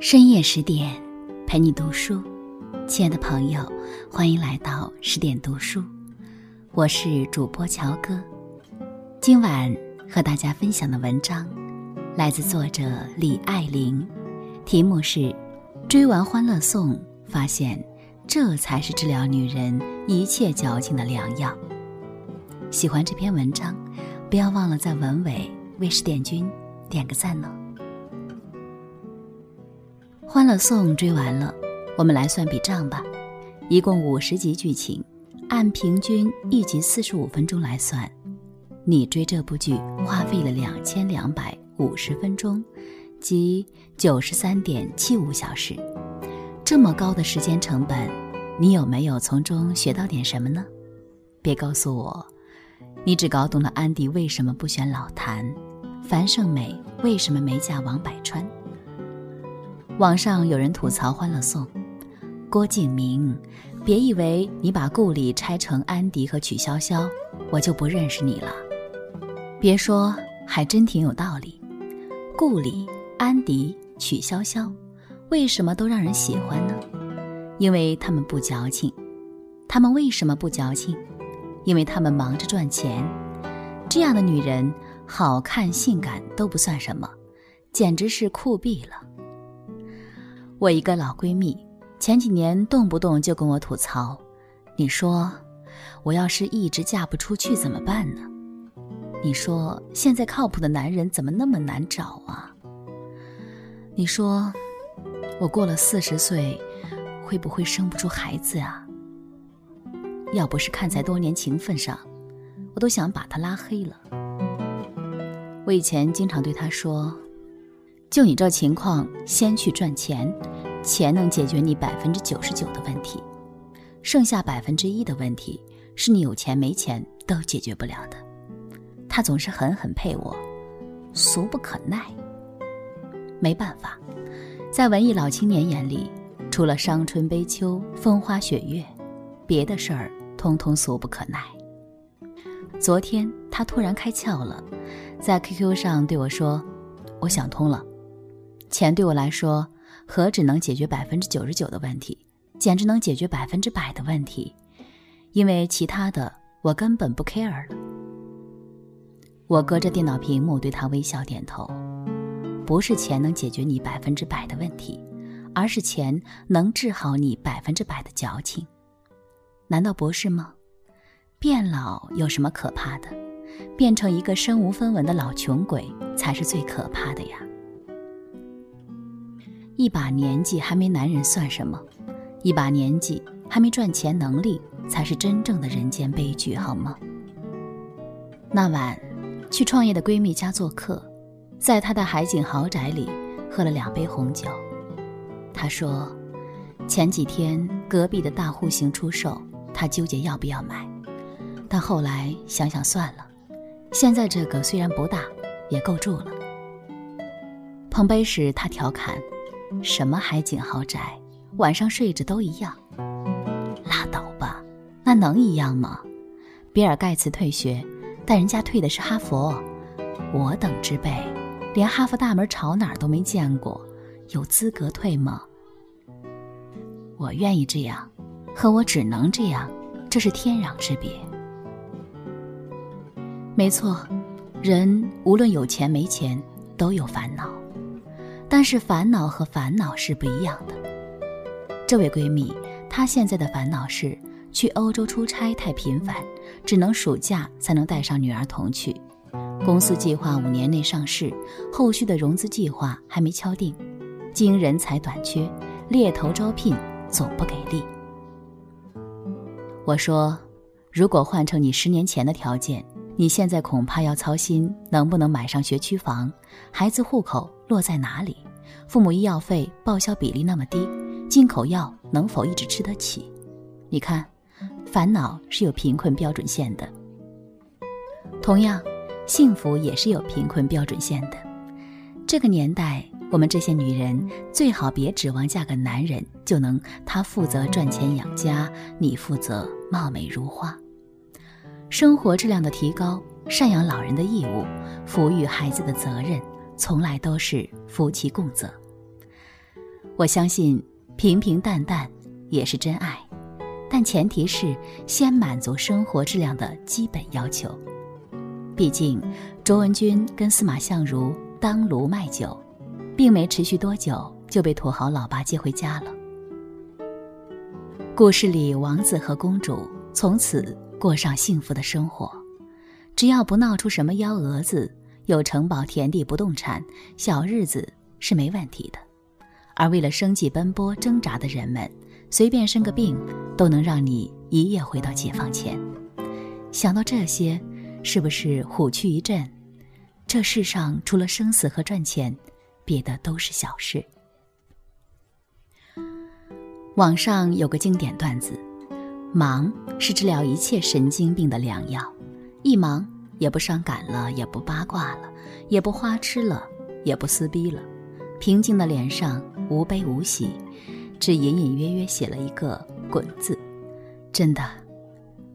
深夜十点，陪你读书。亲爱的朋友，欢迎来到十点读书，我是主播乔哥。今晚和大家分享的文章来自作者李爱玲，题目是《追完欢乐颂》，发现这才是治疗女人一切矫情的良药。喜欢这篇文章，不要忘了在文尾为十点君点个赞哦。《欢乐颂》追完了，我们来算笔账吧。一共五十集剧情，按平均一集四十五分钟来算，你追这部剧花费了两千两百五十分钟，即九十三点七五小时。这么高的时间成本，你有没有从中学到点什么呢？别告诉我，你只搞懂了安迪为什么不选老谭，樊胜美为什么没嫁王百川。网上有人吐槽《欢乐颂》，郭敬明，别以为你把顾里拆成安迪和曲筱绡，我就不认识你了。别说，还真挺有道理。顾里、安迪、曲筱绡，为什么都让人喜欢呢？因为他们不矫情。他们为什么不矫情？因为他们忙着赚钱。这样的女人，好看、性感都不算什么，简直是酷毙了。我一个老闺蜜，前几年动不动就跟我吐槽：“你说，我要是一直嫁不出去怎么办呢？你说现在靠谱的男人怎么那么难找啊？你说，我过了四十岁，会不会生不出孩子啊？要不是看在多年情分上，我都想把他拉黑了。我以前经常对他说。”就你这情况，先去赚钱，钱能解决你百分之九十九的问题，剩下百分之一的问题是你有钱没钱都解决不了的。他总是狠狠配我，俗不可耐。没办法，在文艺老青年眼里，除了伤春悲秋、风花雪月，别的事儿通通俗不可耐。昨天他突然开窍了，在 QQ 上对我说：“我想通了。”钱对我来说，何止能解决百分之九十九的问题，简直能解决百分之百的问题，因为其他的我根本不 care 了。我隔着电脑屏幕对他微笑点头，不是钱能解决你百分之百的问题，而是钱能治好你百分之百的矫情，难道不是吗？变老有什么可怕的？变成一个身无分文的老穷鬼才是最可怕的呀！一把年纪还没男人算什么？一把年纪还没赚钱能力，才是真正的人间悲剧，好吗？那晚，去创业的闺蜜家做客，在她的海景豪宅里喝了两杯红酒。她说，前几天隔壁的大户型出售，她纠结要不要买，但后来想想算了。现在这个虽然不大，也够住了。碰杯时，她调侃。什么海景豪宅，晚上睡着都一样。拉倒吧，那能一样吗？比尔盖茨退学，但人家退的是哈佛。我等之辈，连哈佛大门朝哪儿都没见过，有资格退吗？我愿意这样，和我只能这样，这是天壤之别。没错，人无论有钱没钱，都有烦恼。但是烦恼和烦恼是不一样的。这位闺蜜，她现在的烦恼是去欧洲出差太频繁，只能暑假才能带上女儿同去。公司计划五年内上市，后续的融资计划还没敲定，经人才短缺，猎头招聘总不给力。我说，如果换成你十年前的条件，你现在恐怕要操心能不能买上学区房，孩子户口。落在哪里？父母医药费报销比例那么低，进口药能否一直吃得起？你看，烦恼是有贫困标准线的。同样，幸福也是有贫困标准线的。这个年代，我们这些女人最好别指望嫁个男人就能他负责赚钱养家，你负责貌美如花。生活质量的提高，赡养老人的义务，抚育孩子的责任。从来都是夫妻共责。我相信平平淡淡也是真爱，但前提是先满足生活质量的基本要求。毕竟，卓文君跟司马相如当炉卖酒，并没持续多久就被土豪老爸接回家了。故事里，王子和公主从此过上幸福的生活，只要不闹出什么幺蛾子，有城堡、田地、不动产，小日子是没问题的。而为了生计奔波挣扎的人们，随便生个病都能让你一夜回到解放前。想到这些，是不是虎躯一震？这世上除了生死和赚钱，别的都是小事。网上有个经典段子：忙是治疗一切神经病的良药。一忙，也不伤感了，也不八卦了，也不花痴了，也不撕逼了，平静的脸上无悲无喜，只隐隐约约写了一个“滚”字。真的，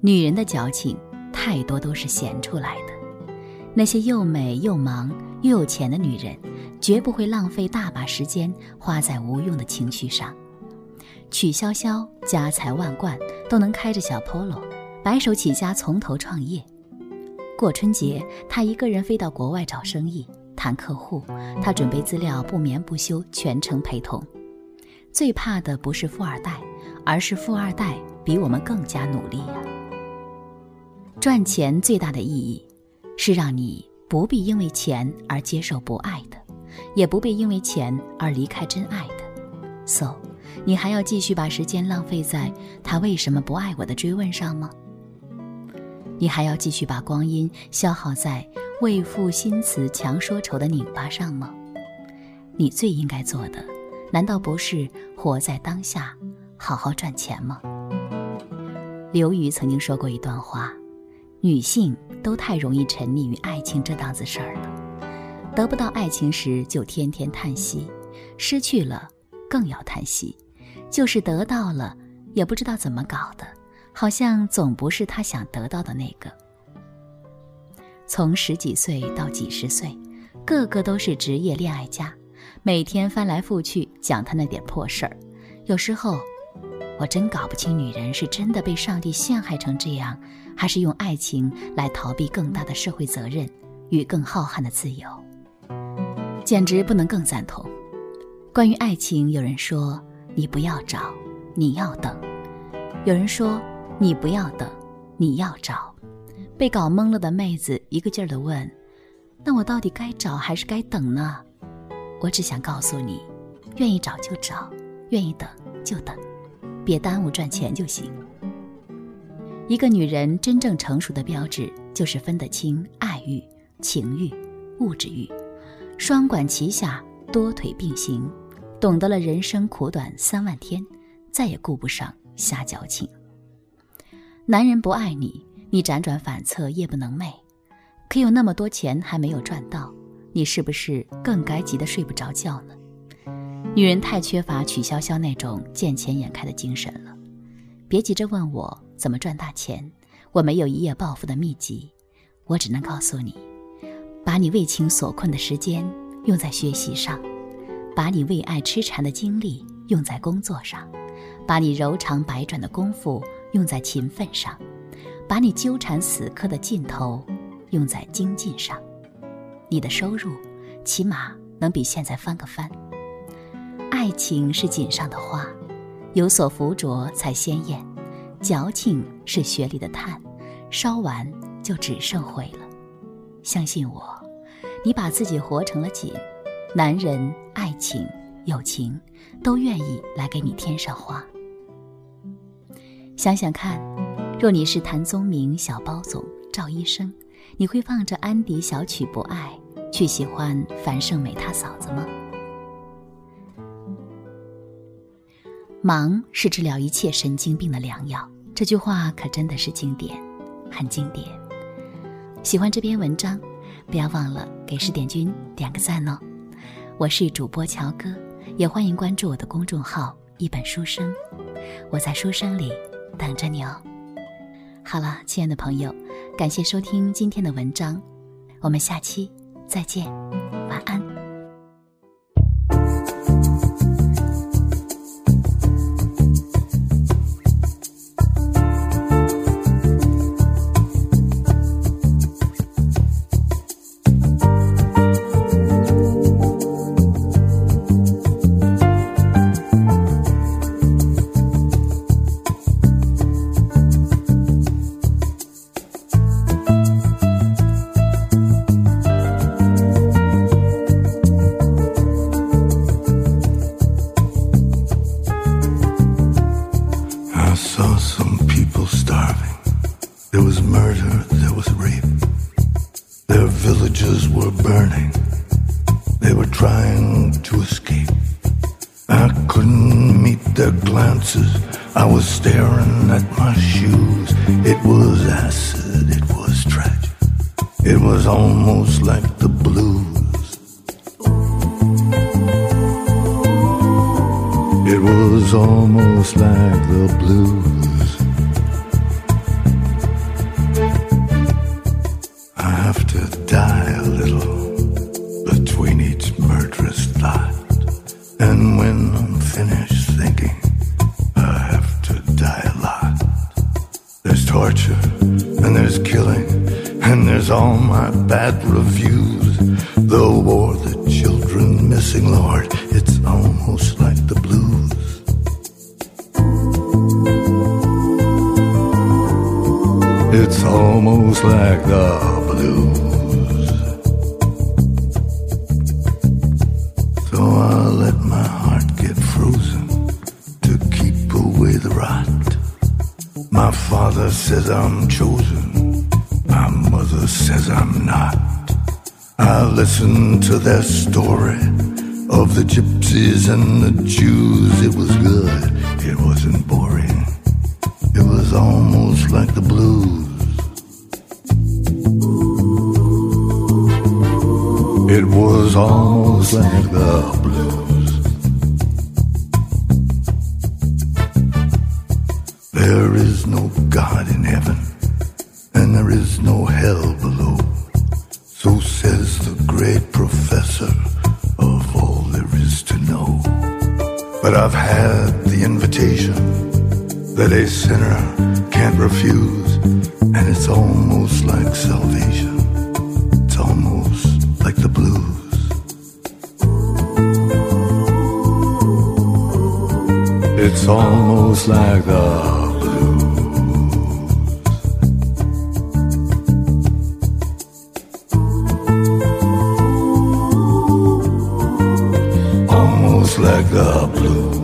女人的矫情太多都是闲出来的。那些又美又忙又有钱的女人，绝不会浪费大把时间花在无用的情绪上。曲筱绡家财万贯，都能开着小 Polo，白手起家从头创业。过春节，他一个人飞到国外找生意、谈客户，他准备资料不眠不休，全程陪同。最怕的不是富二代，而是富二代比我们更加努力呀。赚钱最大的意义，是让你不必因为钱而接受不爱的，也不必因为钱而离开真爱的。So。你还要继续把时间浪费在他为什么不爱我的追问上吗？你还要继续把光阴消耗在为赋新词强说愁的拧巴上吗？你最应该做的，难道不是活在当下，好好赚钱吗？刘瑜曾经说过一段话：女性都太容易沉溺于爱情这档子事儿了，得不到爱情时就天天叹息，失去了更要叹息。就是得到了，也不知道怎么搞的，好像总不是他想得到的那个。从十几岁到几十岁，个个都是职业恋爱家，每天翻来覆去讲他那点破事儿。有时候，我真搞不清女人是真的被上帝陷害成这样，还是用爱情来逃避更大的社会责任与更浩瀚的自由。简直不能更赞同。关于爱情，有人说。你不要找，你要等。有人说你不要等，你要找。被搞懵了的妹子一个劲儿的问：“那我到底该找还是该等呢？”我只想告诉你，愿意找就找，愿意等就等，别耽误赚钱就行。一个女人真正成熟的标志，就是分得清爱欲、情欲、物质欲，双管齐下，多腿并行。懂得了人生苦短三万天，再也顾不上瞎矫情。男人不爱你，你辗转反侧夜不能寐，可有那么多钱还没有赚到，你是不是更该急得睡不着觉呢？女人太缺乏曲筱绡那种见钱眼开的精神了。别急着问我怎么赚大钱，我没有一夜暴富的秘籍，我只能告诉你，把你为情所困的时间用在学习上。把你为爱痴缠的精力用在工作上，把你柔肠百转的功夫用在勤奋上，把你纠缠死磕的劲头用在精进上，你的收入起码能比现在翻个番。爱情是锦上的花，有所附着才鲜艳；矫情是雪里的炭，烧完就只剩灰了。相信我，你把自己活成了锦。男人、爱情、友情，都愿意来给你添上花。想想看，若你是谭宗明、小包总、赵医生，你会放着安迪小曲不爱，去喜欢樊胜美他嫂子吗？忙是治疗一切神经病的良药，这句话可真的是经典，很经典。喜欢这篇文章，不要忘了给十点君点个赞哦。我是主播乔哥，也欢迎关注我的公众号“一本书生”，我在书生里等着你哦。好了，亲爱的朋友，感谢收听今天的文章，我们下期再见，torches were burning. They were trying to escape. I couldn't meet their glances. I was staring at my shoes. It was acid, it was tragic. It was almost like the blues. It was almost like the blues. Torture, and there's killing, and there's all my bad reviews. The war, the children missing, Lord, it's almost like the blues. It's almost like the blues. My father says I'm chosen. My mother says I'm not. I listen to their story of the gypsies and the Jews. It was good. It wasn't boring. It was almost like the blues. It was almost like the blues. God in heaven, and there is no hell below. So says the great professor of all there is to know. But I've had the invitation that a sinner can't refuse, and it's almost like salvation. It's almost like the blues. It's almost like the Mega Blue.